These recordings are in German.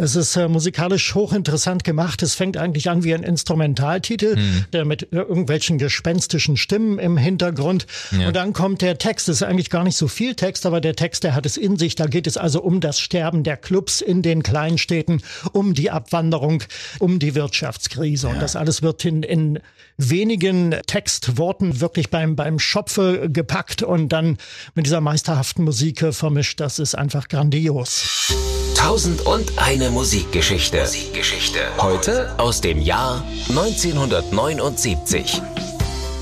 Es ist äh, musikalisch hochinteressant gemacht. Es fängt eigentlich an wie ein Instrumentaltitel, mhm. der mit irgendwelchen gespenstischen Stimmen im Hintergrund. Ja. Und dann kommt der Text. Es ist eigentlich gar nicht so viel Text, aber der Text, der hat es in sich. Da geht es also um das Sterben der Clubs in den Kleinstädten, um die Abwanderung, um die Wirtschaftskrise. Ja. Und das alles wird in, in wenigen Textworten wirklich beim, beim Schopfe gepackt und dann mit dieser meisterhaften Musik vermischt. Das ist einfach grandios. Tausend und eine Musikgeschichte. Musikgeschichte. Heute aus dem Jahr 1979.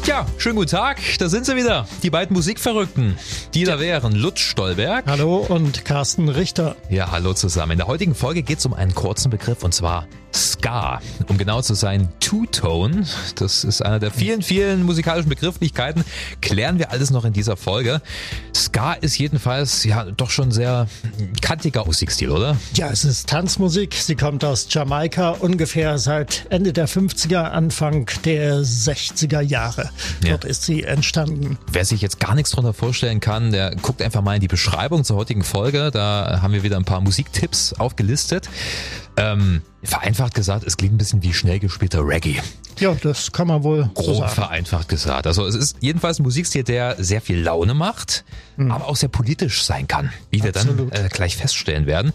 Tja, schönen guten Tag, da sind sie wieder, die beiden Musikverrückten. Die da wären Lutz Stolberg. Hallo und Carsten Richter. Ja, hallo zusammen. In der heutigen Folge geht es um einen kurzen Begriff und zwar Ska. Um genau zu sein, Two-Tone. Das ist einer der vielen, vielen musikalischen Begrifflichkeiten. Klären wir alles noch in dieser Folge. Ska ist jedenfalls ja doch schon sehr kantiger Musikstil, oder? Ja, es ist Tanzmusik. Sie kommt aus Jamaika ungefähr seit Ende der 50er, Anfang der 60er Jahre. Dort ja. ist sie entstanden. Wer sich jetzt gar nichts darunter vorstellen kann, der guckt einfach mal in die Beschreibung zur heutigen Folge. Da haben wir wieder ein paar Musiktipps aufgelistet. Ähm, vereinfacht gesagt, es klingt ein bisschen wie schnell gespielter Reggae. Ja, das kann man wohl Grob so sagen. vereinfacht gesagt. Also es ist jedenfalls ein Musikstil, der sehr viel Laune macht, mhm. aber auch sehr politisch sein kann, wie wir Absolut. dann äh, gleich feststellen werden.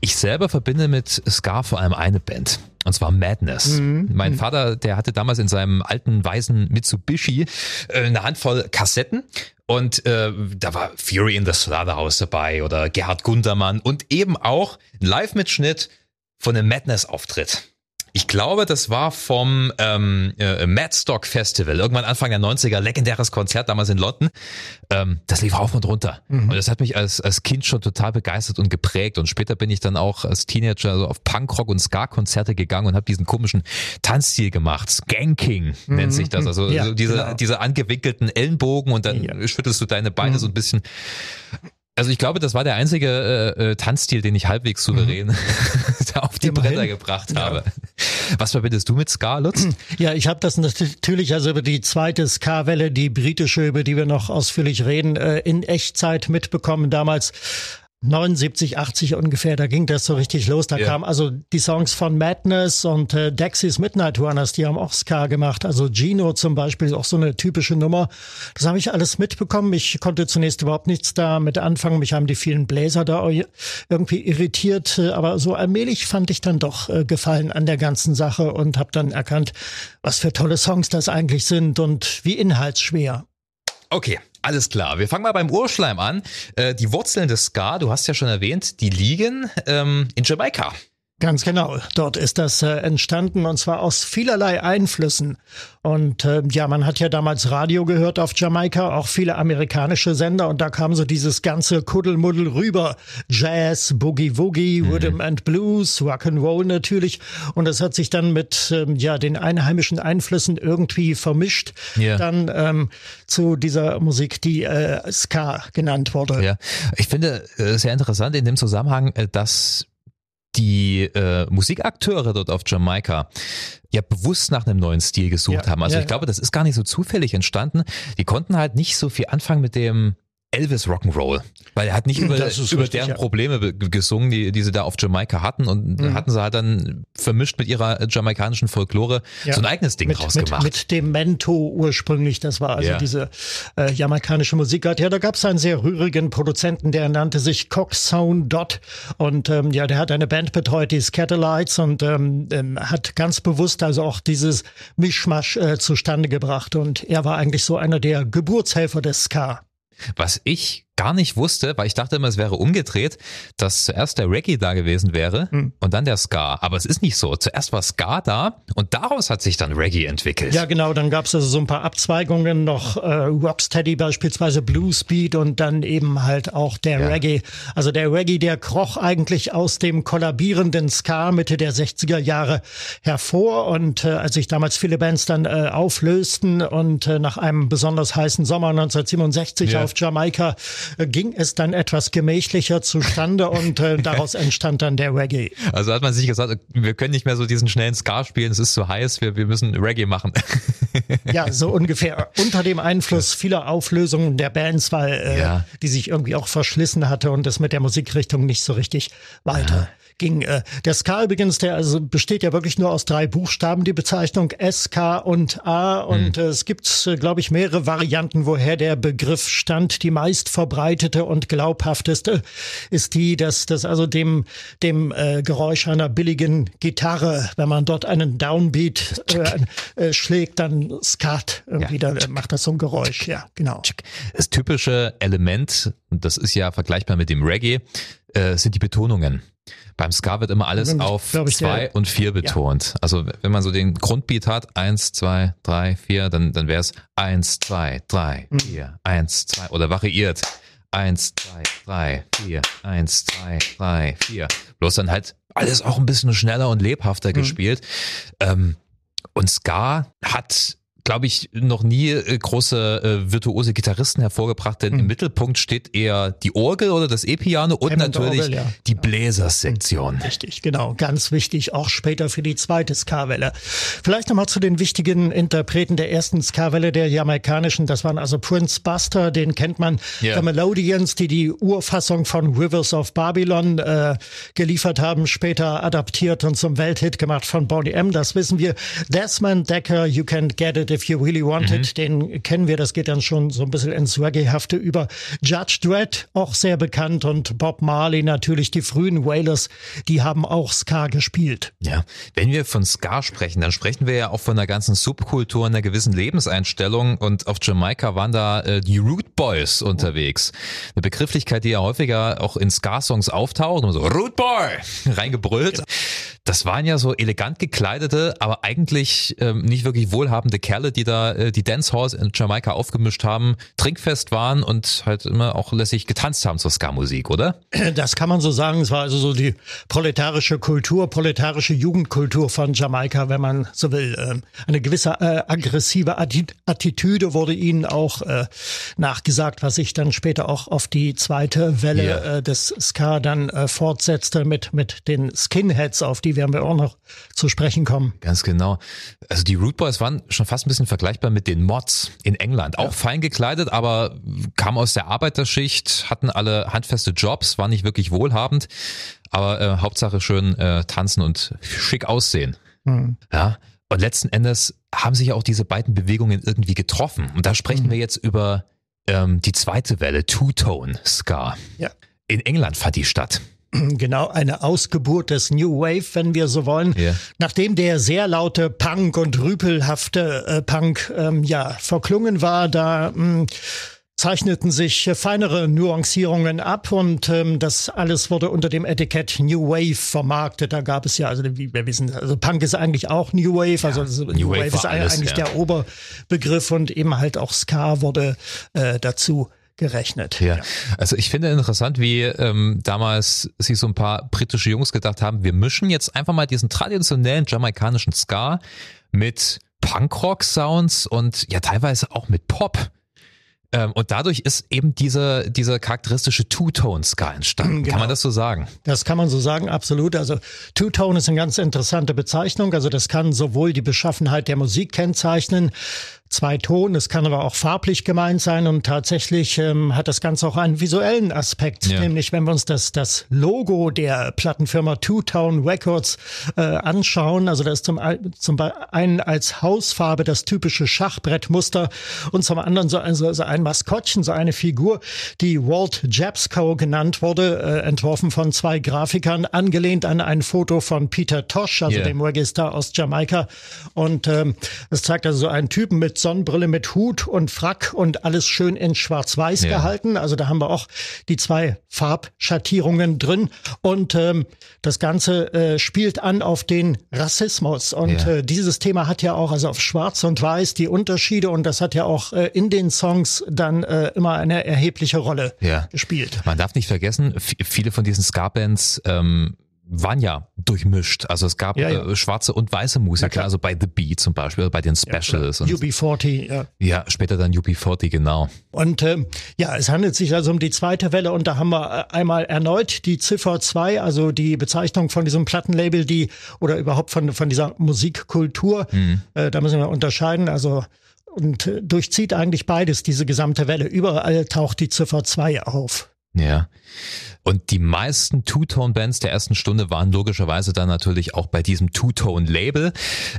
Ich selber verbinde mit Ska vor allem eine Band. Und zwar Madness. Mhm. Mein mhm. Vater, der hatte damals in seinem alten weißen Mitsubishi äh, eine Handvoll Kassetten und äh, da war Fury in the Slaughterhouse dabei oder Gerhard Gundermann und eben auch ein Live-Mitschnitt von einem Madness-Auftritt. Ich glaube, das war vom ähm, äh, Madstock Festival, irgendwann Anfang der 90er, legendäres Konzert damals in London. Ähm, das lief auf und runter. Mhm. Und das hat mich als, als Kind schon total begeistert und geprägt. Und später bin ich dann auch als Teenager also auf Punkrock und Ska-Konzerte gegangen und habe diesen komischen Tanzstil gemacht. Skanking mhm. nennt sich das. Also ja, so diese, genau. diese angewinkelten Ellenbogen und dann ja. schüttelst du deine Beine mhm. so ein bisschen also ich glaube, das war der einzige äh, äh Tanzstil, den ich halbwegs souverän mhm. auf die Immerhin. Bretter gebracht habe. Ja. Was verbindest du mit Ska, Lutz? Ja, ich habe das natürlich also über die zweite Ska-Welle, die britische, über die wir noch ausführlich reden, äh, in Echtzeit mitbekommen. Damals 79, 80 ungefähr, da ging das so richtig los. Da ja. kamen also die Songs von Madness und äh, Dexys Midnight Runners, die haben auch Ska gemacht. Also Gino zum Beispiel, ist auch so eine typische Nummer. Das habe ich alles mitbekommen. Ich konnte zunächst überhaupt nichts damit anfangen. Mich haben die vielen Bläser da irgendwie irritiert. Aber so allmählich fand ich dann doch äh, Gefallen an der ganzen Sache und habe dann erkannt, was für tolle Songs das eigentlich sind und wie inhaltsschwer. Okay, alles klar. Wir fangen mal beim Urschleim an. Äh, die Wurzeln des Ska, du hast ja schon erwähnt, die liegen ähm, in Jamaika. Ganz genau. Dort ist das äh, entstanden und zwar aus vielerlei Einflüssen. Und äh, ja, man hat ja damals Radio gehört auf Jamaika, auch viele amerikanische Sender und da kam so dieses ganze Kuddelmuddel rüber. Jazz, Boogie Woogie, mhm. Rhythm and Blues, Rock'n'Roll natürlich. Und das hat sich dann mit ähm, ja den einheimischen Einflüssen irgendwie vermischt. Ja. Dann ähm, zu dieser Musik, die äh, Ska genannt wurde. Ja, ich finde äh, sehr interessant in dem Zusammenhang, äh, dass die äh, Musikakteure dort auf Jamaika ja bewusst nach einem neuen Stil gesucht ja, haben. Also ja, ich glaube, das ist gar nicht so zufällig entstanden. Die konnten halt nicht so viel anfangen mit dem Elvis Rock'n'Roll, weil er hat nicht über, über richtig, deren ja. Probleme gesungen, die, die sie da auf Jamaika hatten und mhm. hatten sie halt dann vermischt mit ihrer jamaikanischen Folklore ja. so ein eigenes Ding mit, rausgemacht. Mit, mit dem Mento ursprünglich, das war also ja. diese äh, jamaikanische Musikart. Ja, da gab es einen sehr rührigen Produzenten, der nannte sich Cox Sound Dot und ähm, ja, der hat eine Band betreut, die Scatterlights und ähm, ähm, hat ganz bewusst also auch dieses Mischmasch äh, zustande gebracht und er war eigentlich so einer der Geburtshelfer des Ska. Was ich gar nicht wusste, weil ich dachte immer, es wäre umgedreht, dass zuerst der Reggae da gewesen wäre hm. und dann der Ska. Aber es ist nicht so. Zuerst war Ska da und daraus hat sich dann Reggae entwickelt. Ja, genau. Dann gab es also so ein paar Abzweigungen, noch äh, Rocksteady beispielsweise, Bluesbeat und dann eben halt auch der ja. Reggae. Also der Reggae, der kroch eigentlich aus dem kollabierenden Ska Mitte der 60er Jahre hervor. Und äh, als sich damals viele Bands dann äh, auflösten und äh, nach einem besonders heißen Sommer 1967 ja. auf Jamaika ging es dann etwas gemächlicher zustande und äh, daraus entstand dann der Reggae. Also hat man sich gesagt, wir können nicht mehr so diesen schnellen Ska spielen, es ist zu heiß, wir, wir müssen Reggae machen. ja, so ungefähr unter dem Einfluss vieler Auflösungen der Bands, weil äh, ja. die sich irgendwie auch verschlissen hatte und es mit der Musikrichtung nicht so richtig weiter. Ja ging. Äh, der Ska übrigens, der also besteht ja wirklich nur aus drei Buchstaben, die Bezeichnung S, K und A. Und mhm. äh, es gibt, äh, glaube ich, mehrere Varianten, woher der Begriff stammt. Die meist verbreitete und glaubhafteste ist die, dass das also dem, dem äh, Geräusch einer billigen Gitarre, wenn man dort einen Downbeat äh, äh, schlägt, dann Skat irgendwie, ja. dann macht das so ein Geräusch. Ja, genau. Das typische Element, und das ist ja vergleichbar mit dem Reggae, äh, sind die Betonungen. Beim Ska wird immer alles auf ich, zwei ja. und vier betont. Ja. Also wenn man so den Grundbeat hat, eins, zwei, drei, vier, dann, dann wäre es eins, zwei, drei, mhm. vier, eins, zwei oder variiert. Eins, zwei, drei, vier, eins, zwei, drei, vier. Bloß dann halt alles auch ein bisschen schneller und lebhafter mhm. gespielt. Ähm, und Ska hat glaube ich, noch nie äh, große äh, virtuose Gitarristen hervorgebracht, denn mhm. im Mittelpunkt steht eher die Orgel oder das E-Piano und Hammond natürlich Orgel, ja. die Bläsersektion. Richtig, genau. Ganz wichtig, auch später für die zweite Ska-Welle. Vielleicht nochmal zu den wichtigen Interpreten der ersten Ska-Welle, der jamaikanischen. Das waren also Prince Buster, den kennt man. Yeah. The Melodians, die die Urfassung von Rivers of Babylon äh, geliefert haben, später adaptiert und zum Welthit gemacht von Bonnie M. Das wissen wir. Desmond Decker, You Can Get It If You Really Wanted, mhm. den kennen wir, das geht dann schon so ein bisschen ins Reggae-hafte über. Judge Dredd, auch sehr bekannt und Bob Marley natürlich, die frühen Wailers, die haben auch Ska gespielt. Ja, wenn wir von Ska sprechen, dann sprechen wir ja auch von einer ganzen Subkultur, einer gewissen Lebenseinstellung und auf Jamaika waren da äh, die Root Boys unterwegs. Eine Begrifflichkeit, die ja häufiger auch in Ska-Songs auftaucht und so Root Boy reingebrüllt. Genau. Das waren ja so elegant gekleidete, aber eigentlich ähm, nicht wirklich wohlhabende Kerle, die da äh, die Dancehalls in Jamaika aufgemischt haben, trinkfest waren und halt immer auch lässig getanzt haben zur Ska-Musik, oder? Das kann man so sagen. Es war also so die proletarische Kultur, proletarische Jugendkultur von Jamaika, wenn man so will. Ähm, eine gewisse äh, aggressive Attitüde wurde ihnen auch äh, nachgesagt, was sich dann später auch auf die zweite Welle yeah. äh, des Ska dann äh, fortsetzte mit, mit den Skinheads, auf die werden wir auch noch zu sprechen kommen. Ganz genau. Also die Root Boys waren schon fast ein bisschen vergleichbar mit den Mods in England. Auch ja. fein gekleidet, aber kamen aus der Arbeiterschicht, hatten alle handfeste Jobs, waren nicht wirklich wohlhabend, aber äh, Hauptsache schön äh, tanzen und schick aussehen. Mhm. Ja. Und letzten Endes haben sich auch diese beiden Bewegungen irgendwie getroffen. Und da sprechen mhm. wir jetzt über ähm, die zweite Welle, Two-Tone Ska. Ja. In England fand die statt. Genau, eine Ausgeburt des New Wave, wenn wir so wollen. Yeah. Nachdem der sehr laute Punk und rüpelhafte äh, Punk ähm, ja verklungen war, da mh, hm, zeichneten sich feinere Nuancierungen ab und ähm, das alles wurde unter dem Etikett New Wave vermarktet. Da gab es ja, also wie wir wissen, also Punk ist eigentlich auch New Wave, also ja, New, New, Wave, Wave ist alles, eigentlich ja. der Oberbegriff und eben halt auch Ska wurde äh, dazu gerechnet. Ja. Also ich finde interessant, wie ähm, damals sich so ein paar britische Jungs gedacht haben, wir mischen jetzt einfach mal diesen traditionellen jamaikanischen Ska mit Punkrock-Sounds und ja teilweise auch mit Pop. Ähm, und dadurch ist eben diese, diese charakteristische Two-Tone-Ska entstanden. Genau. Kann man das so sagen? Das kann man so sagen, absolut. Also Two-Tone ist eine ganz interessante Bezeichnung. Also das kann sowohl die Beschaffenheit der Musik kennzeichnen, zwei Ton. Es kann aber auch farblich gemeint sein und tatsächlich ähm, hat das Ganze auch einen visuellen Aspekt. Ja. Nämlich, wenn wir uns das, das Logo der Plattenfirma Two Town Records äh, anschauen, also da ist zum, zum einen als Hausfarbe das typische Schachbrettmuster und zum anderen so, also, so ein Maskottchen, so eine Figur, die Walt Jabsco genannt wurde, äh, entworfen von zwei Grafikern, angelehnt an ein Foto von Peter Tosh, also yeah. dem Register aus Jamaika. Und ähm, es zeigt also so einen Typen mit Sonnenbrille mit Hut und Frack und alles schön in schwarz-weiß ja. gehalten. Also da haben wir auch die zwei Farbschattierungen drin. Und ähm, das Ganze äh, spielt an auf den Rassismus. Und ja. äh, dieses Thema hat ja auch, also auf Schwarz und Weiß, die Unterschiede. Und das hat ja auch äh, in den Songs dann äh, immer eine erhebliche Rolle ja. gespielt. Man darf nicht vergessen, viele von diesen Ska-Bands ähm, waren ja durchmischt. Also es gab ja, ja. Äh, schwarze und weiße Musiker, also bei The Bee zum Beispiel, bei den Specials. Ja, UB40, ja. Ja, später dann UB40, genau. Und ähm, ja, es handelt sich also um die zweite Welle und da haben wir äh, einmal erneut die Ziffer 2, also die Bezeichnung von diesem Plattenlabel, die oder überhaupt von, von dieser Musikkultur. Mhm. Äh, da müssen wir unterscheiden. Also und äh, durchzieht eigentlich beides, diese gesamte Welle. Überall taucht die Ziffer 2 auf. Ja. Und die meisten Two-Tone-Bands der ersten Stunde waren logischerweise dann natürlich auch bei diesem Two-Tone-Label.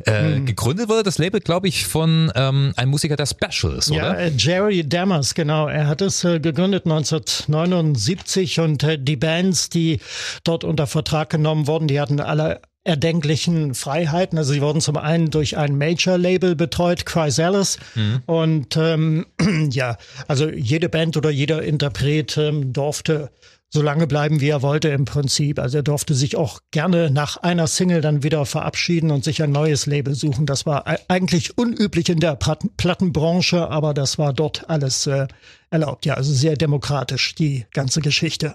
Äh, hm. Gegründet wurde das Label, glaube ich, von ähm, einem Musiker der Special ist, oder? Ja, äh, Jerry Dammers, genau. Er hat es äh, gegründet 1979 und äh, die Bands, die dort unter Vertrag genommen wurden, die hatten alle erdenklichen Freiheiten. Also sie wurden zum einen durch ein Major-Label betreut, Chrysalis. Mhm. Und ähm, ja, also jede Band oder jeder Interpret ähm, durfte so lange bleiben, wie er wollte im Prinzip. Also er durfte sich auch gerne nach einer Single dann wieder verabschieden und sich ein neues Label suchen. Das war eigentlich unüblich in der Plattenbranche, aber das war dort alles äh, erlaubt. Ja, also sehr demokratisch, die ganze Geschichte.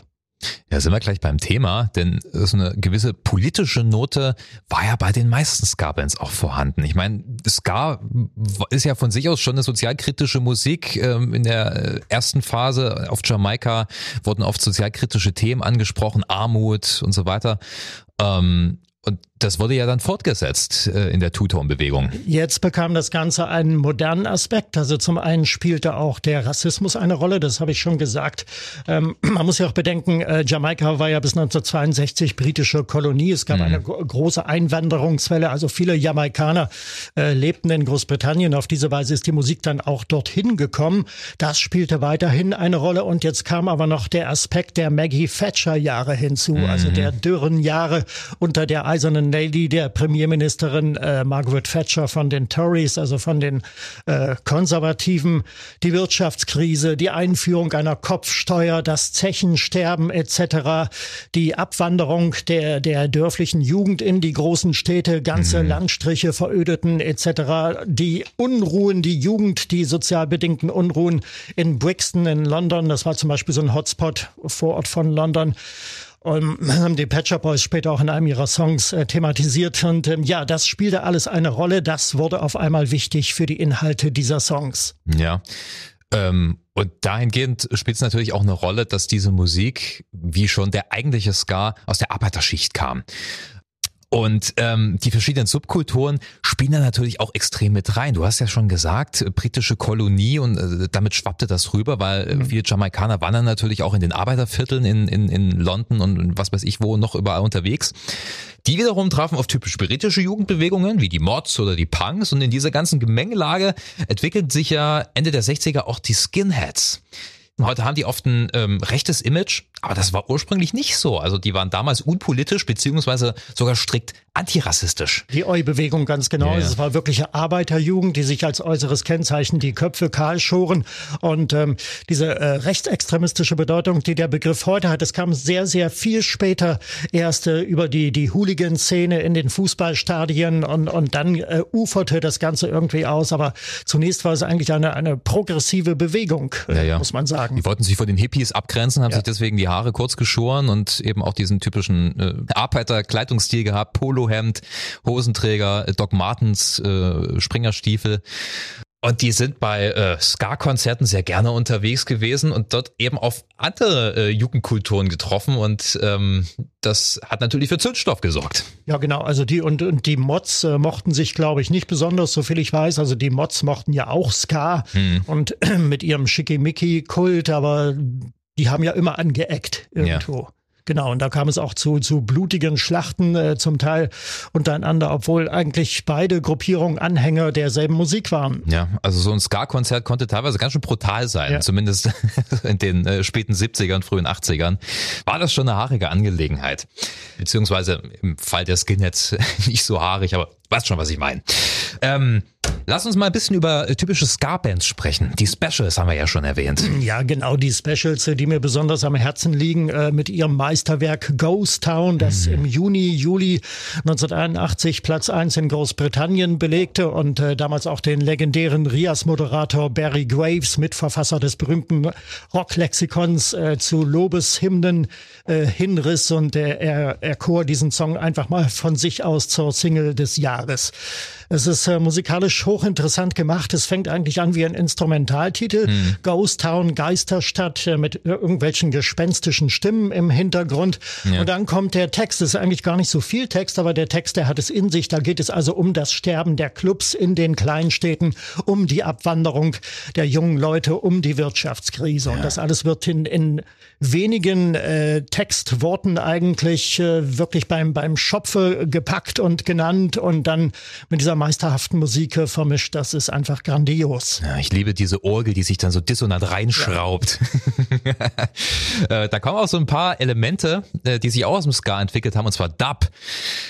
Ja, sind wir gleich beim Thema, denn so eine gewisse politische Note war ja bei den meisten Ska-Bands auch vorhanden. Ich meine, Ska ist ja von sich aus schon eine sozialkritische Musik. Ähm, in der ersten Phase auf Jamaika wurden oft sozialkritische Themen angesprochen, Armut und so weiter. Ähm, und das wurde ja dann fortgesetzt äh, in der Two-Tone-Bewegung. Jetzt bekam das Ganze einen modernen Aspekt. Also zum einen spielte auch der Rassismus eine Rolle, das habe ich schon gesagt. Ähm, man muss ja auch bedenken, äh, Jamaika war ja bis 1962 britische Kolonie. Es gab mhm. eine große Einwanderungswelle, also viele Jamaikaner äh, lebten in Großbritannien. Auf diese Weise ist die Musik dann auch dorthin gekommen. Das spielte weiterhin eine Rolle. Und jetzt kam aber noch der Aspekt der Maggie Thatcher-Jahre hinzu, mhm. also der dürren Jahre unter der eisernen Lady, der Premierministerin äh, Margaret Thatcher von den Tories, also von den äh, Konservativen, die Wirtschaftskrise, die Einführung einer Kopfsteuer, das Zechensterben etc., die Abwanderung der, der dörflichen Jugend in die großen Städte, ganze mhm. Landstriche verödeten etc., die Unruhen, die Jugend, die sozial bedingten Unruhen in Brixton in London, das war zum Beispiel so ein Hotspot vor Ort von London. Und haben die Patcher Boys später auch in einem ihrer Songs äh, thematisiert. Und ähm, ja, das spielte alles eine Rolle. Das wurde auf einmal wichtig für die Inhalte dieser Songs. Ja. Ähm, und dahingehend spielt es natürlich auch eine Rolle, dass diese Musik, wie schon der eigentliche Ska, aus der Arbeiterschicht kam. Und ähm, die verschiedenen Subkulturen spielen da natürlich auch extrem mit rein. Du hast ja schon gesagt, britische Kolonie und äh, damit schwappte das rüber, weil mhm. viele Jamaikaner waren dann natürlich auch in den Arbeitervierteln in, in, in London und was weiß ich wo noch überall unterwegs. Die wiederum trafen auf typisch britische Jugendbewegungen wie die Mods oder die Punks und in dieser ganzen Gemengelage entwickelt sich ja Ende der 60er auch die Skinheads. Heute haben die oft ein ähm, rechtes Image, aber das war ursprünglich nicht so. Also die waren damals unpolitisch beziehungsweise sogar strikt antirassistisch. Die Eu-Bewegung ganz genau. Ja, ja. Es war wirkliche Arbeiterjugend, die sich als äußeres Kennzeichen die Köpfe kahl schoren. Und ähm, diese äh, rechtsextremistische Bedeutung, die der Begriff heute hat, das kam sehr, sehr viel später erst äh, über die, die Hooligan-Szene in den Fußballstadien und, und dann äh, uferte das Ganze irgendwie aus. Aber zunächst war es eigentlich eine, eine progressive Bewegung, äh, ja, muss man sagen sagen. Die wollten sich vor den Hippies abgrenzen, haben ja. sich deswegen die Haare kurz geschoren und eben auch diesen typischen äh, Arbeiter-Kleidungsstil gehabt, Polohemd, Hosenträger, Doc Martens, äh, Springerstiefel. Und die sind bei äh, Ska-Konzerten sehr gerne unterwegs gewesen und dort eben auf andere äh, Jugendkulturen getroffen und ähm, das hat natürlich für Zündstoff gesorgt. Ja, genau. Also die und, und die Mods äh, mochten sich, glaube ich, nicht besonders, so viel ich weiß. Also die Mods mochten ja auch Ska hm. und äh, mit ihrem Schickimicki-Kult, aber die haben ja immer angeeckt irgendwo. Ja. Genau, und da kam es auch zu, zu blutigen Schlachten, äh, zum Teil untereinander, obwohl eigentlich beide Gruppierungen Anhänger derselben Musik waren. Ja, also so ein Ska-Konzert konnte teilweise ganz schön brutal sein, ja. zumindest in den äh, späten 70ern, frühen 80ern. War das schon eine haarige Angelegenheit. Beziehungsweise im Fall der Skinheads nicht so haarig, aber weißt schon, was ich meine. Ähm, Lass uns mal ein bisschen über äh, typische Ska-Bands sprechen. Die Specials haben wir ja schon erwähnt. Ja, genau, die Specials, die mir besonders am Herzen liegen, äh, mit ihrem Meisterwerk Ghost Town, das mhm. im Juni, Juli 1981 Platz 1 in Großbritannien belegte und äh, damals auch den legendären Rias-Moderator Barry Graves, Mitverfasser des berühmten Rocklexikons, äh, zu Lobeshymnen äh, hinriss und er, erkor diesen Song einfach mal von sich aus zur Single des Jahres. Es ist äh, musikalisch hochinteressant gemacht. Es fängt eigentlich an wie ein Instrumentaltitel. Mhm. Ghost Town, Geisterstadt äh, mit irgendwelchen gespenstischen Stimmen im Hintergrund. Ja. Und dann kommt der Text. Es ist eigentlich gar nicht so viel Text, aber der Text, der hat es in sich. Da geht es also um das Sterben der Clubs in den Kleinstädten, um die Abwanderung der jungen Leute, um die Wirtschaftskrise. Ja. Und das alles wird in, in wenigen äh, Textworten eigentlich äh, wirklich beim, beim Schopfe gepackt und genannt und dann mit dieser meisterhaften Musik äh, vermischt. Das ist einfach grandios. Ja, ich liebe diese Orgel, die sich dann so dissonant reinschraubt. Ja. Äh, da kommen auch so ein paar Elemente, äh, die sich auch aus dem Ska entwickelt haben, und zwar Dub.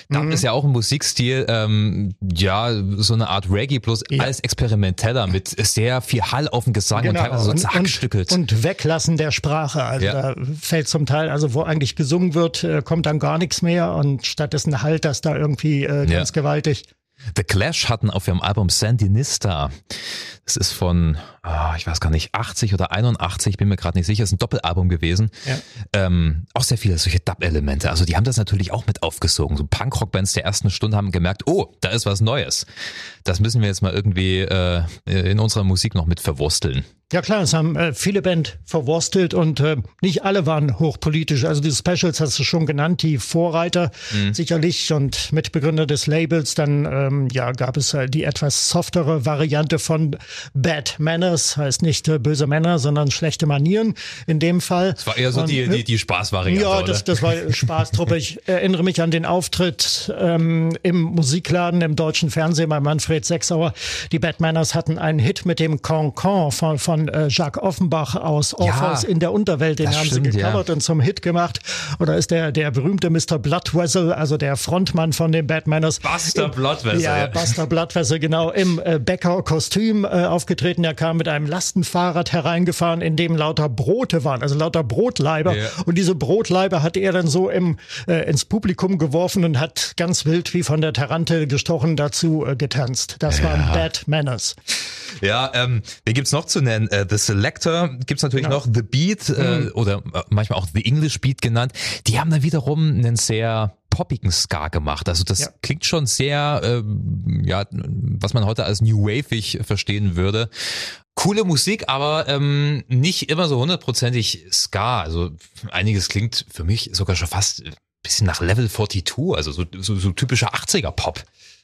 Dub mhm. ist ja auch ein Musikstil, ähm, ja, so eine Art Reggae, bloß ja. alles experimenteller mit sehr viel Hall auf dem Gesang genau. und teilweise so zackstückelt. Und, und Weglassen der Sprache. Also ja. Da fällt zum Teil, also wo eigentlich gesungen wird, äh, kommt dann gar nichts mehr und stattdessen halt das da irgendwie äh, ganz ja. gewaltig. The Clash hatten auf ihrem Album Sandinista, das ist von, oh, ich weiß gar nicht, 80 oder 81, bin mir gerade nicht sicher, ist ein Doppelalbum gewesen. Ja. Ähm, auch sehr viele solche Dub-Elemente. Also die haben das natürlich auch mit aufgesogen. So Punkrock-Bands der ersten Stunde haben gemerkt, oh, da ist was Neues. Das müssen wir jetzt mal irgendwie äh, in unserer Musik noch mit verwursteln. Ja klar, es haben äh, viele Band verwurstelt und äh, nicht alle waren hochpolitisch. Also die Specials hast du schon genannt, die Vorreiter mhm. sicherlich und Mitbegründer des Labels. Dann ähm, ja gab es äh, die etwas softere Variante von Bad Manners, heißt nicht äh, böse Männer, sondern schlechte Manieren in dem Fall. Das war eher so und, die, die, die Spaßvariante. Ja, das, das war Spaßtruppe. ich erinnere mich an den Auftritt ähm, im Musikladen im deutschen Fernsehen bei Manfred Sechsauer. Die Bad Manners hatten einen Hit mit dem Concon von, von äh, Jacques Offenbach aus Orpheus ja, in der Unterwelt, den haben stimmt, sie gecovert ja. und zum Hit gemacht. Oder ist der, der berühmte Mr. Bloodvessel, also der Frontmann von den Batmaners. Buster Bloodvessel. Ja, ja, Buster Bloodvessel, genau, im äh, Bäcker-Kostüm äh, aufgetreten. Er kam mit einem Lastenfahrrad hereingefahren, in dem lauter Brote waren, also lauter Brotleiber. Ja. Und diese Brotleiber hat er dann so im, äh, ins Publikum geworfen und hat ganz wild wie von der Tarantel gestochen dazu äh, getanzt. Das waren Bad Manners. Ja, ähm, wen gibt's noch zu nennen? Äh, The Selector gibt's natürlich ja. noch, The Beat äh, mhm. oder äh, manchmal auch The English Beat genannt. Die haben dann wiederum einen sehr poppigen Ska gemacht. Also das ja. klingt schon sehr, äh, ja, was man heute als New Waveig verstehen würde. Coole Musik, aber ähm, nicht immer so hundertprozentig Ska. Also einiges klingt für mich sogar schon fast ein bisschen nach Level 42, also so, so, so typischer 80er Pop.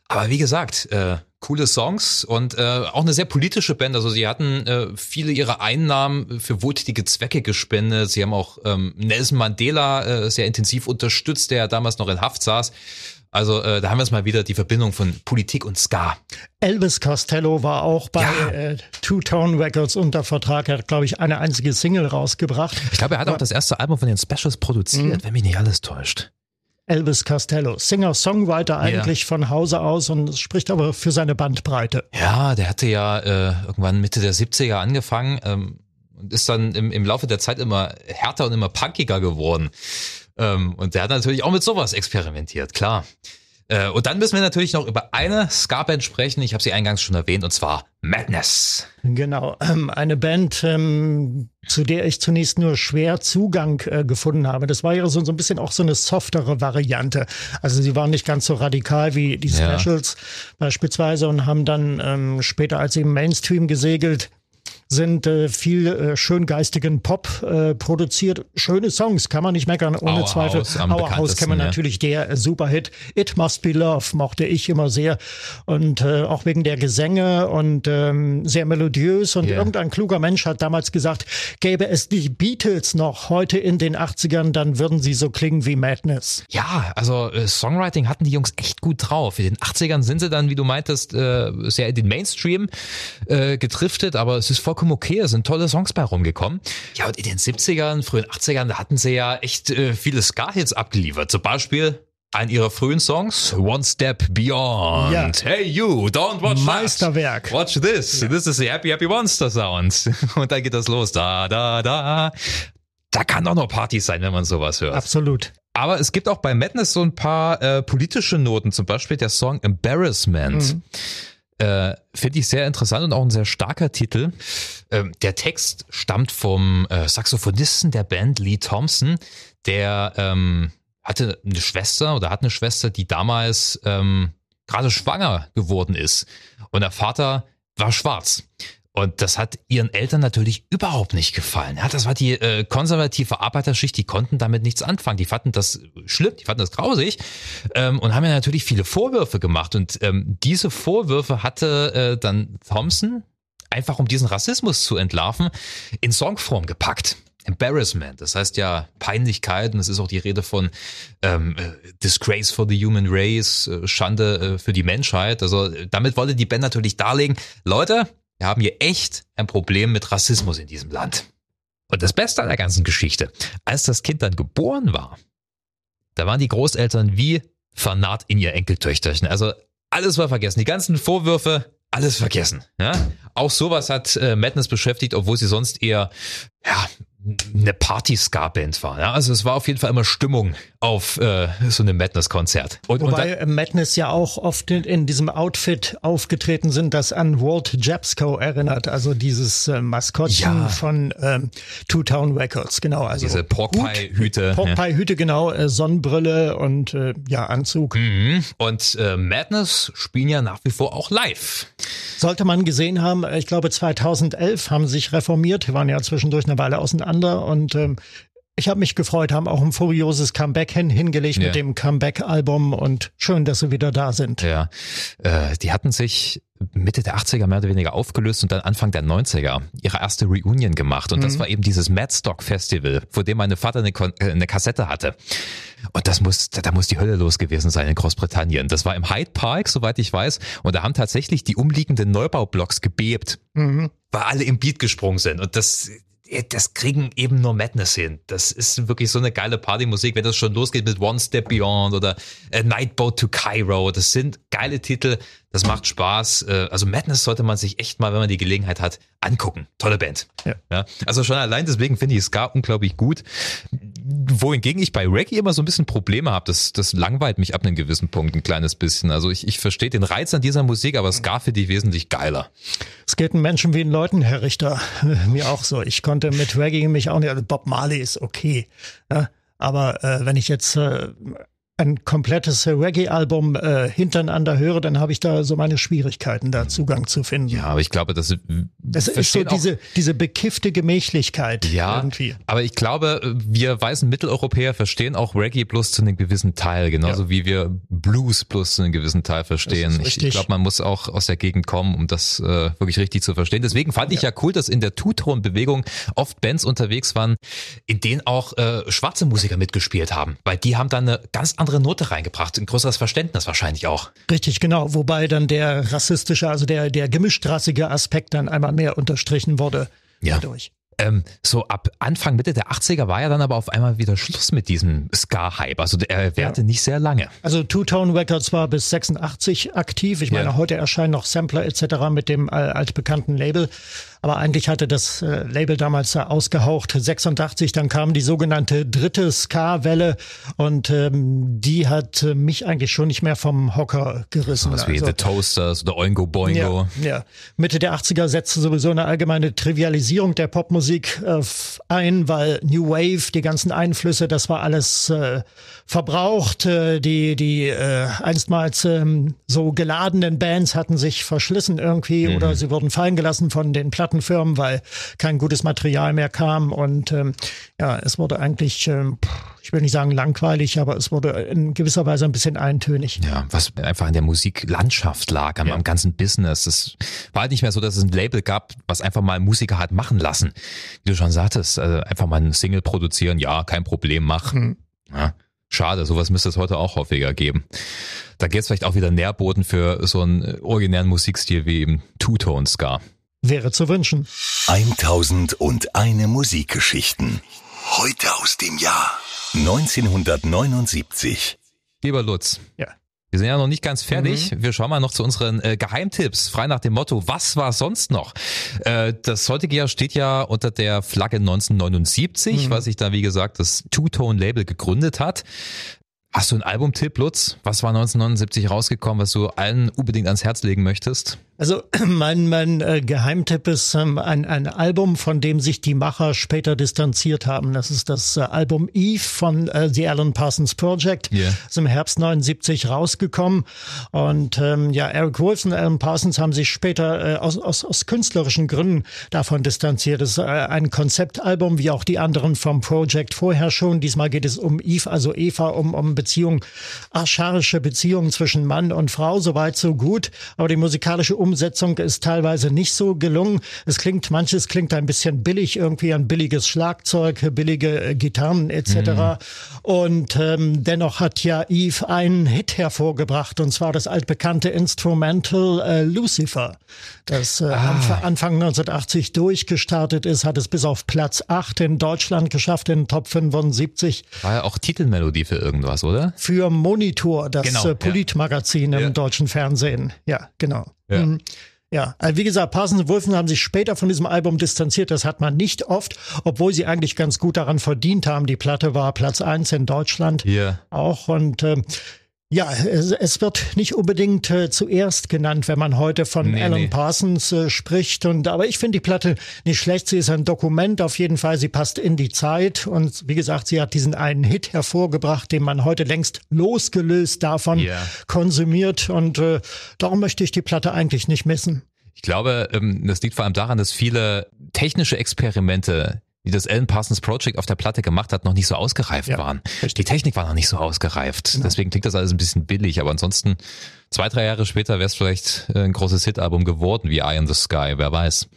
Aber wie gesagt, äh, coole Songs und äh, auch eine sehr politische Band. Also sie hatten äh, viele ihrer Einnahmen für wohltätige Zwecke gespendet. Sie haben auch ähm, Nelson Mandela äh, sehr intensiv unterstützt, der damals noch in Haft saß. Also äh, da haben wir jetzt mal wieder die Verbindung von Politik und Ska. Elvis Costello war auch bei ja. äh, Two Tone Records unter Vertrag. Er hat, glaube ich, eine einzige Single rausgebracht. Ich glaube, er hat auch das erste Album von den Specials produziert, mhm. wenn mich nicht alles täuscht. Elvis Costello, Singer-Songwriter eigentlich ja. von Hause aus und spricht aber für seine Bandbreite. Ja, der hatte ja äh, irgendwann Mitte der 70er angefangen ähm, und ist dann im, im Laufe der Zeit immer härter und immer punkiger geworden. Ähm, und der hat natürlich auch mit sowas experimentiert, klar. Äh, und dann müssen wir natürlich noch über eine Ska-Band sprechen. Ich habe sie eingangs schon erwähnt, und zwar Madness. Genau, ähm, eine Band, ähm, zu der ich zunächst nur schwer Zugang äh, gefunden habe. Das war ja so, so ein bisschen auch so eine softere Variante. Also sie waren nicht ganz so radikal wie die Specials ja. beispielsweise und haben dann ähm, später, als sie im Mainstream gesegelt sind äh, viel äh, schöngeistigen Pop äh, produziert. Schöne Songs, kann man nicht meckern, ohne Our Zweifel. House, Our House kennen wir ja. natürlich der Superhit. It Must Be Love mochte ich immer sehr. Und äh, auch wegen der Gesänge und ähm, sehr melodiös. Und yeah. irgendein kluger Mensch hat damals gesagt, gäbe es die Beatles noch heute in den 80ern, dann würden sie so klingen wie Madness. Ja, also äh, Songwriting hatten die Jungs echt gut drauf. In den 80ern sind sie dann, wie du meintest, äh, sehr in den Mainstream äh, getriftet, aber es ist vollkommen vollkommen okay. Es sind tolle Songs bei rumgekommen. Ja, und in den 70ern, frühen 80ern, da hatten sie ja echt äh, viele Ska-Hits abgeliefert. Zum Beispiel ein ihrer frühen Songs, One Step Beyond. Ja. Hey you, don't watch Meisterwerk. That. Watch this. Ja. This is the Happy Happy Monster Sound. Und dann geht das los. Da, da, da. Da kann doch noch Partys sein, wenn man sowas hört. Absolut. Aber es gibt auch bei Madness so ein paar äh, politische Noten, zum Beispiel der Song Embarrassment. Mhm. Äh, Finde ich sehr interessant und auch ein sehr starker Titel. Ähm, der Text stammt vom äh, Saxophonisten der Band Lee Thompson, der ähm, hatte eine Schwester oder hat eine Schwester, die damals ähm, gerade schwanger geworden ist. Und der Vater war schwarz. Und das hat ihren Eltern natürlich überhaupt nicht gefallen. Ja, das war die äh, konservative Arbeiterschicht, die konnten damit nichts anfangen. Die fanden das schlimm, die fanden das grausig ähm, und haben ja natürlich viele Vorwürfe gemacht. Und ähm, diese Vorwürfe hatte äh, dann Thompson, einfach um diesen Rassismus zu entlarven, in Songform gepackt. Embarrassment, das heißt ja Peinlichkeit und es ist auch die Rede von ähm, äh, Disgrace for the Human Race, äh, Schande äh, für die Menschheit. Also damit wollte die Band natürlich darlegen, Leute, wir haben hier echt ein Problem mit Rassismus in diesem Land. Und das Beste an der ganzen Geschichte, als das Kind dann geboren war, da waren die Großeltern wie vernarrt in ihr Enkeltöchterchen. Also alles war vergessen. Die ganzen Vorwürfe, alles vergessen. Ja? Auch sowas hat äh, Madness beschäftigt, obwohl sie sonst eher ja, eine Party-Ska-Band war. Ja? Also es war auf jeden Fall immer Stimmung auf äh, so einem Madness-Konzert. Und, Wobei und Madness ja auch oft in, in, diesem Outfit aufgetreten sind, das an Walt Jabsco erinnert, also dieses äh, Maskottchen ja. von ähm, Two Town Records, genau. Also Diese Porkpie-Hüte. Porkpie-Hüte, genau, äh, Sonnenbrille und äh, ja, Anzug. Mhm. Und äh, Madness spielen ja nach wie vor auch live. Sollte man gesehen haben, ich glaube 2011 haben sich reformiert, waren ja zwischendurch eine Weile auseinander und ähm, ich habe mich gefreut, haben auch ein furioses Comeback hin, hingelegt ja. mit dem Comeback-Album und schön, dass sie wieder da sind. Ja, äh, die hatten sich Mitte der 80er mehr oder weniger aufgelöst und dann Anfang der 90er ihre erste Reunion gemacht. Und mhm. das war eben dieses Madstock Festival, vor dem meine Vater eine, äh, eine Kassette hatte. Und das muss, da muss die Hölle los gewesen sein in Großbritannien. Das war im Hyde Park, soweit ich weiß. Und da haben tatsächlich die umliegenden Neubaublocks gebebt, mhm. weil alle im Beat gesprungen sind. Und das, das kriegen eben nur Madness hin. Das ist wirklich so eine geile Partymusik, wenn das schon losgeht mit One Step Beyond oder A Nightboat to Cairo. Das sind geile Titel, das macht Spaß. Äh, also Madness sollte man sich echt mal, wenn man die Gelegenheit hat, angucken. Tolle Band. Ja. ja also schon allein deswegen finde ich Ska unglaublich gut. Wohingegen ich bei Reggae immer so ein bisschen Probleme habe. Das, das langweilt mich ab einem gewissen Punkt ein kleines bisschen. Also ich, ich verstehe den Reiz an dieser Musik, aber Ska finde ich wesentlich geiler. Es geht den Menschen wie den Leuten, Herr Richter. Mir auch so. Ich konnte mit Reggae mich auch nicht, also Bob Marley ist okay. Ja? Aber äh, wenn ich jetzt äh, ein komplettes Reggae-Album äh, hintereinander höre, dann habe ich da so meine Schwierigkeiten, da Zugang zu finden. Ja, aber ich glaube, das, das ist so diese, diese bekiffte Gemächlichkeit ja, irgendwie. Aber ich glaube, wir weißen Mitteleuropäer verstehen auch Reggae bloß zu einem gewissen Teil, genauso ja. wie wir Blues bloß zu einem gewissen Teil verstehen. Ich, ich glaube, man muss auch aus der Gegend kommen, um das äh, wirklich richtig zu verstehen. Deswegen fand ich ja cool, dass in der Two-Tone-Bewegung oft Bands unterwegs waren, in denen auch äh, schwarze Musiker mitgespielt haben, weil die haben dann eine ganz andere andere Note reingebracht, ein größeres Verständnis wahrscheinlich auch. Richtig, genau. Wobei dann der rassistische, also der, der gemischtrassige Aspekt dann einmal mehr unterstrichen wurde. Ja. Dadurch. Ähm, so ab Anfang, Mitte der 80er war ja dann aber auf einmal wieder Schluss mit diesem Ska-Hype. Also er währte ja. nicht sehr lange. Also Two-Tone Records war bis 86 aktiv. Ich meine, ja. heute erscheinen noch Sampler etc. mit dem altbekannten Label. Aber eigentlich hatte das äh, Label damals ausgehaucht 86. Dann kam die sogenannte dritte Ska-Welle und ähm, die hat äh, mich eigentlich schon nicht mehr vom Hocker gerissen. Was wie also, The Toasters oder Oingo Boingo. Ja, ja. Mitte der 80er setzte sowieso eine allgemeine Trivialisierung der Popmusik äh, ein, weil New Wave, die ganzen Einflüsse, das war alles äh, verbraucht. Äh, die die äh, einstmals ähm, so geladenen Bands hatten sich verschlissen irgendwie mhm. oder sie wurden fallen gelassen von den Platten Plattenfirmen, weil kein gutes Material mehr kam. Und ähm, ja, es wurde eigentlich, ähm, ich will nicht sagen langweilig, aber es wurde in gewisser Weise ein bisschen eintönig. Ja, was einfach in der Musiklandschaft lag, am, ja. am ganzen Business. Es war halt nicht mehr so, dass es ein Label gab, was einfach mal Musiker hat machen lassen. Wie du schon sagtest, also einfach mal ein Single produzieren, ja, kein Problem, mach. Hm. Ja. Schade, sowas müsste es heute auch häufiger geben. Da gäbe es vielleicht auch wieder Nährboden für so einen originären Musikstil wie eben Two-Tone-Ska. Wäre zu wünschen. 1001 Musikgeschichten. Heute aus dem Jahr 1979. Lieber Lutz. Ja. Wir sind ja noch nicht ganz fertig. Mhm. Wir schauen mal noch zu unseren äh, Geheimtipps, frei nach dem Motto, was war sonst noch? Äh, das heutige Jahr steht ja unter der Flagge 1979, mhm. was sich da, wie gesagt, das Two-Tone-Label gegründet hat. Hast du einen Albumtipp, Lutz? Was war 1979 rausgekommen, was du allen unbedingt ans Herz legen möchtest? Also mein, mein äh, Geheimtipp ist ähm, ein, ein Album, von dem sich die Macher später distanziert haben. Das ist das äh, Album Eve von äh, The Alan Parsons Project. Yeah. Ist im Herbst 79 rausgekommen. Und ähm, ja, Eric Wolf und Alan Parsons haben sich später äh, aus, aus, aus künstlerischen Gründen davon distanziert. Es ist äh, ein Konzeptalbum, wie auch die anderen vom Project vorher schon. Diesmal geht es um Eve, also Eva, um, um Beziehungen, arscharische Beziehungen zwischen Mann und Frau. Soweit, so gut. Aber die musikalische um Umsetzung ist teilweise nicht so gelungen. Es klingt, manches klingt ein bisschen billig, irgendwie ein billiges Schlagzeug, billige äh, Gitarren etc. Mhm. Und ähm, dennoch hat ja Eve einen Hit hervorgebracht, und zwar das altbekannte Instrumental äh, Lucifer, das äh, ah. Anfang 1980 durchgestartet ist, hat es bis auf Platz 8 in Deutschland geschafft, in Top 75. War ja auch Titelmelodie für irgendwas, oder? Für Monitor, das genau, äh, Politmagazin ja. im ja. deutschen Fernsehen. Ja, genau. Ja. Mhm. Ja, also wie gesagt, Parsons und Wolfen haben sich später von diesem Album distanziert. Das hat man nicht oft, obwohl sie eigentlich ganz gut daran verdient haben. Die Platte war Platz eins in Deutschland yeah. auch und äh, ja, es, wird nicht unbedingt äh, zuerst genannt, wenn man heute von nee, Alan nee. Parsons äh, spricht. Und aber ich finde die Platte nicht schlecht. Sie ist ein Dokument auf jeden Fall. Sie passt in die Zeit und wie gesagt, sie hat diesen einen Hit hervorgebracht, den man heute längst losgelöst davon yeah. konsumiert. Und äh, darum möchte ich die Platte eigentlich nicht missen. Ich glaube, ähm, das liegt vor allem daran, dass viele technische Experimente die das Alan Parsons Project auf der Platte gemacht hat, noch nicht so ausgereift ja, waren. Richtig. Die Technik war noch nicht so ausgereift. Genau. Deswegen klingt das alles ein bisschen billig. Aber ansonsten, zwei, drei Jahre später wäre es vielleicht äh, ein großes Hitalbum geworden wie Eye in the Sky, wer weiß.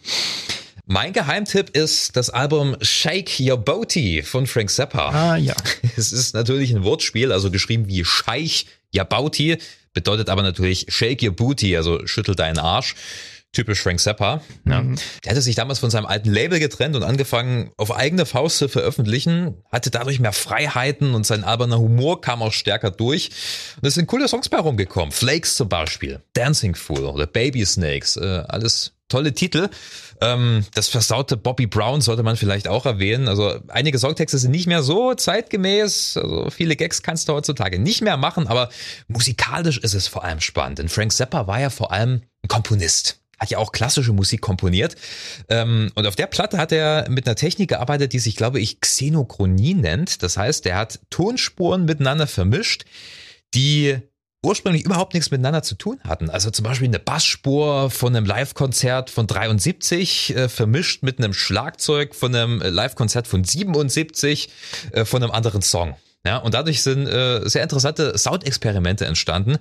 Mein Geheimtipp ist das Album Shake Your Booty von Frank Zappa. Ah, ja. Es ist natürlich ein Wortspiel, also geschrieben wie Scheich Your Booty, bedeutet aber natürlich Shake Your Booty, also schüttel deinen Arsch typisch Frank Zappa. Ja. Mhm. Der hatte sich damals von seinem alten Label getrennt und angefangen, auf eigene Faust zu veröffentlichen, hatte dadurch mehr Freiheiten und sein alberner Humor kam auch stärker durch. Und es sind coole Songs bei rumgekommen. Flakes zum Beispiel, Dancing Fool oder Baby Snakes, äh, alles tolle Titel. Ähm, das versaute Bobby Brown sollte man vielleicht auch erwähnen. Also einige Songtexte sind nicht mehr so zeitgemäß. Also viele Gags kannst du heutzutage nicht mehr machen, aber musikalisch ist es vor allem spannend. Denn Frank Zappa war ja vor allem ein Komponist hat ja auch klassische Musik komponiert. Ähm, und auf der Platte hat er mit einer Technik gearbeitet, die sich, glaube ich, Xenochronie nennt. Das heißt, er hat Tonspuren miteinander vermischt, die ursprünglich überhaupt nichts miteinander zu tun hatten. Also zum Beispiel eine Bassspur von einem Live-Konzert von 73 äh, vermischt mit einem Schlagzeug von einem Live-Konzert von 77 äh, von einem anderen Song. Ja, und dadurch sind äh, sehr interessante Soundexperimente entstanden.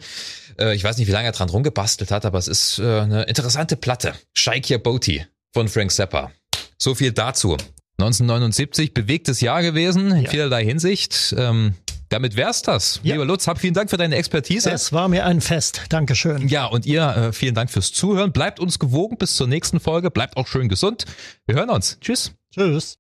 Äh, ich weiß nicht, wie lange er dran rumgebastelt hat, aber es ist äh, eine interessante Platte. Shake Your Booty von Frank Zappa. So viel dazu. 1979 bewegtes Jahr gewesen, in ja. vielerlei Hinsicht. Ähm, damit wär's das. Ja. Lieber Lutz, hab vielen Dank für deine Expertise. Es war mir ein Fest. Dankeschön. Ja, und ihr, äh, vielen Dank fürs Zuhören. Bleibt uns gewogen bis zur nächsten Folge. Bleibt auch schön gesund. Wir hören uns. Tschüss. Tschüss.